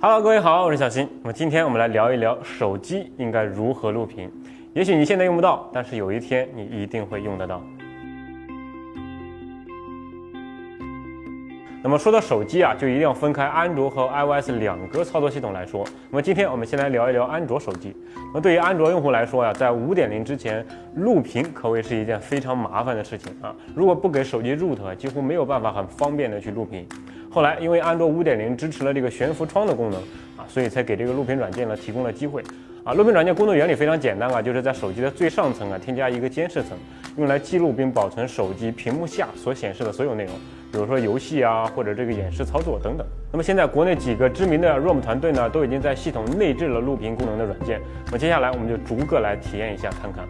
Hello，各位好，我是小新。那么今天我们来聊一聊手机应该如何录屏。也许你现在用不到，但是有一天你一定会用得到。那么说到手机啊，就一定要分开安卓和 iOS 两个操作系统来说。那么今天我们先来聊一聊安卓手机。那对于安卓用户来说呀，在五点零之前录屏可谓是一件非常麻烦的事情啊。如果不给手机 root，几乎没有办法很方便的去录屏。后来因为安卓五点零支持了这个悬浮窗的功能啊，所以才给这个录屏软件呢提供了机会。啊，录屏软件工作原理非常简单啊，就是在手机的最上层啊添加一个监视层，用来记录并保存手机屏幕下所显示的所有内容。比如说游戏啊，或者这个演示操作等等。那么现在国内几个知名的 ROM 团队呢，都已经在系统内置了录屏功能的软件。那么接下来我们就逐个来体验一下看看。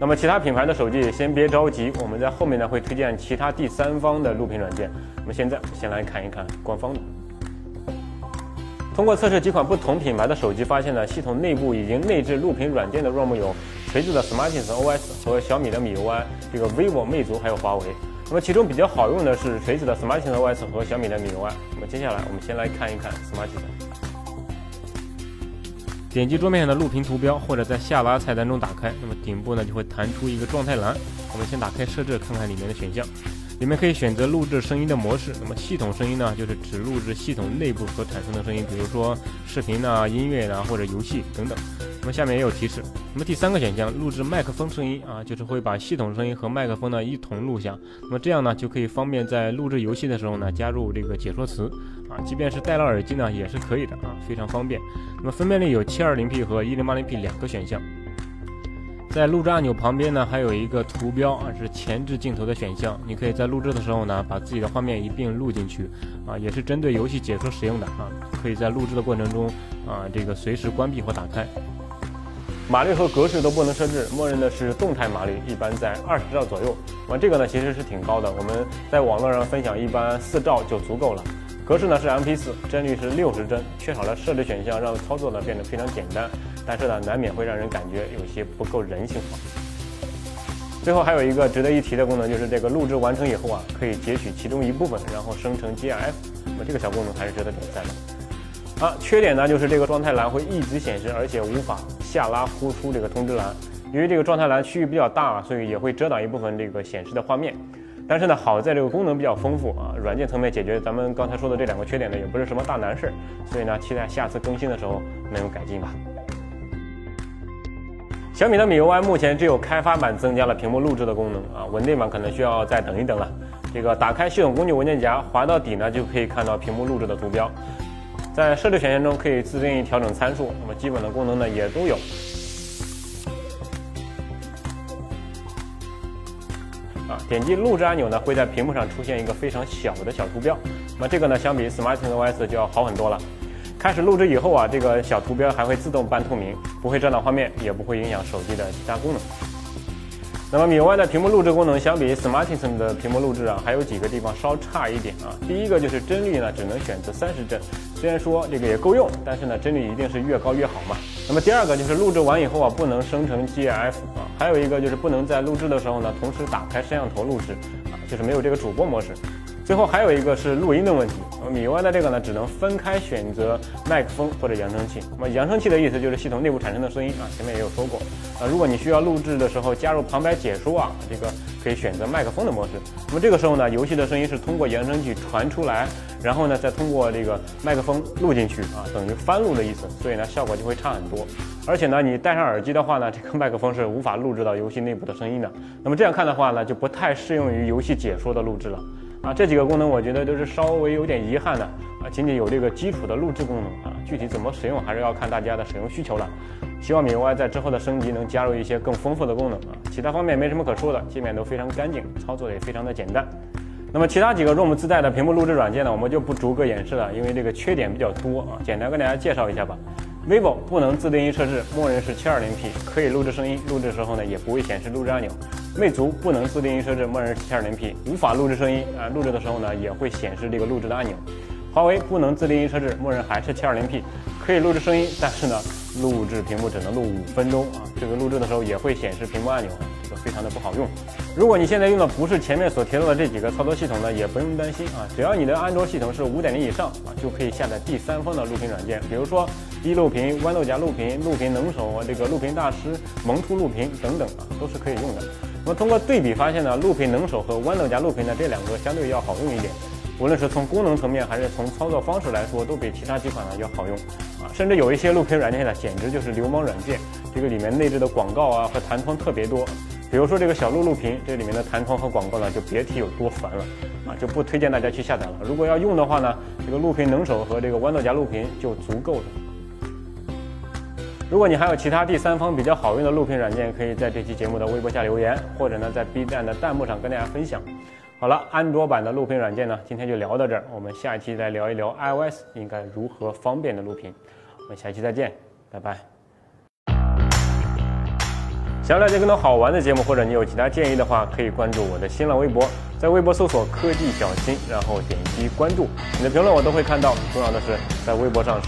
那么其他品牌的手机也先别着急，我们在后面呢会推荐其他第三方的录屏软件。那么现在先来看一看官方的。通过测试几款不同品牌的手机，发现呢系统内部已经内置录屏软件的 ROM 有锤子的 Smartisan OS 和小米的米 UI，这个 vivo、魅族还有华为。那么其中比较好用的是锤子的 Smartisan OS 和小米的米 UI。那么接下来我们先来看一看 Smartisan。点击桌面上的录屏图标，或者在下拉菜单中打开，那么顶部呢就会弹出一个状态栏。我们先打开设置，看看里面的选项。里面可以选择录制声音的模式。那么系统声音呢，就是只录制系统内部所产生的声音，比如说视频呐、音乐呐或者游戏等等。那么下面也有提示。那么第三个选项，录制麦克风声音啊，就是会把系统声音和麦克风呢一同录下。那么这样呢，就可以方便在录制游戏的时候呢加入这个解说词啊，即便是戴了耳机呢也是可以的啊，非常方便。那么分辨率有 720P 和 1080P 两个选项。在录制按钮旁边呢，还有一个图标啊，是前置镜头的选项。你可以在录制的时候呢，把自己的画面一并录进去啊，也是针对游戏解说使用的啊。可以在录制的过程中啊，这个随时关闭或打开。码率和格式都不能设置，默认的是动态码率，一般在二十兆左右。啊，这个呢其实是挺高的，我们在网络上分享一般四兆就足够了。格式呢是 MP4，帧率是六十帧，缺少了设置选项，让操作呢变得非常简单。但是呢，难免会让人感觉有些不够人性化。最后还有一个值得一提的功能，就是这个录制完成以后啊，可以截取其中一部分，然后生成 GIF。那么这个小功能还是值得点赞的。啊，缺点呢就是这个状态栏会一直显示，而且无法下拉呼出这个通知栏。由于这个状态栏区域比较大，所以也会遮挡一部分这个显示的画面。但是呢，好在这个功能比较丰富啊，软件层面解决咱们刚才说的这两个缺点呢，也不是什么大难事。所以呢，期待下次更新的时候能有改进吧。小米的米 UI 目前只有开发版增加了屏幕录制的功能啊，稳定版可能需要再等一等了。这个打开系统工具文件夹，滑到底呢就可以看到屏幕录制的图标。在设置选项中可以自定义调整参数，那么基本的功能呢也都有。啊，点击录制按钮呢会在屏幕上出现一个非常小的小图标，那么这个呢相比 Smartisan OS 就要好很多了。开始录制以后啊，这个小图标还会自动半透明，不会遮挡画面，也不会影响手机的其他功能。那么米 UI 的屏幕录制功能相比 Smartisan 的屏幕录制啊，还有几个地方稍差一点啊。第一个就是帧率呢，只能选择三十帧，虽然说这个也够用，但是呢，帧率一定是越高越好嘛。那么第二个就是录制完以后啊，不能生成 GIF，还有一个就是不能在录制的时候呢，同时打开摄像头录制啊，就是没有这个主播模式。最后还有一个是录音的问题，那么米 UI 的这个呢，只能分开选择麦克风或者扬声器。那么扬声器的意思就是系统内部产生的声音啊，前面也有说过。啊，如果你需要录制的时候加入旁白解说啊，这个可以选择麦克风的模式。那么这个时候呢，游戏的声音是通过扬声器传出来，然后呢再通过这个麦克风录进去啊，等于翻录的意思，所以呢效果就会差很多。而且呢，你戴上耳机的话呢，这个麦克风是无法录制到游戏内部的声音的。那么这样看的话呢，就不太适用于游戏解说的录制了。啊，这几个功能我觉得都是稍微有点遗憾的啊，仅仅有这个基础的录制功能啊，具体怎么使用还是要看大家的使用需求了。希望米 UI 在之后的升级能加入一些更丰富的功能啊，其他方面没什么可说的，界面都非常干净，操作也非常的简单。那么其他几个 ROM 自带的屏幕录制软件呢，我们就不逐个演示了，因为这个缺点比较多啊，简单跟大家介绍一下吧。vivo 不能自定义设置，默认是 720P，可以录制声音，录制时候呢也不会显示录制按钮。魅族不能自定义设置，默认是 720P，无法录制声音啊，录制的时候呢也会显示这个录制的按钮。华为不能自定义设置，默认还是 720P，可以录制声音，但是呢录制屏幕只能录五分钟啊，这个录制的时候也会显示屏幕按钮，这个非常的不好用。如果你现在用的不是前面所提到的这几个操作系统呢，也不用担心啊，只要你的安卓系统是五点零以上啊，就可以下载第三方的录屏软件，比如说一录屏、豌豆荚录屏、录屏能手、这个录屏大师、萌兔录屏等等啊，都是可以用的。那么通过对比发现呢，录屏能手和豌豆荚录屏呢这两个相对要好用一点，无论是从功能层面还是从操作方式来说，都比其他几款呢要好用啊。甚至有一些录屏软件呢，简直就是流氓软件，这个里面内置的广告啊和弹窗特别多。比如说这个小鹿录屏，这里面的弹窗和广告呢，就别提有多烦了啊，就不推荐大家去下载了。如果要用的话呢，这个录屏能手和这个豌豆荚录屏就足够了。如果你还有其他第三方比较好用的录屏软件，可以在这期节目的微博下留言，或者呢在 B 站的弹幕上跟大家分享。好了，安卓版的录屏软件呢，今天就聊到这儿，我们下一期再聊一聊 iOS 应该如何方便的录屏。我们下期再见，拜拜。想要了解更多好玩的节目，或者你有其他建议的话，可以关注我的新浪微博，在微博搜索“科技小新”，然后点击关注。你的评论我都会看到。重要的是，在微博上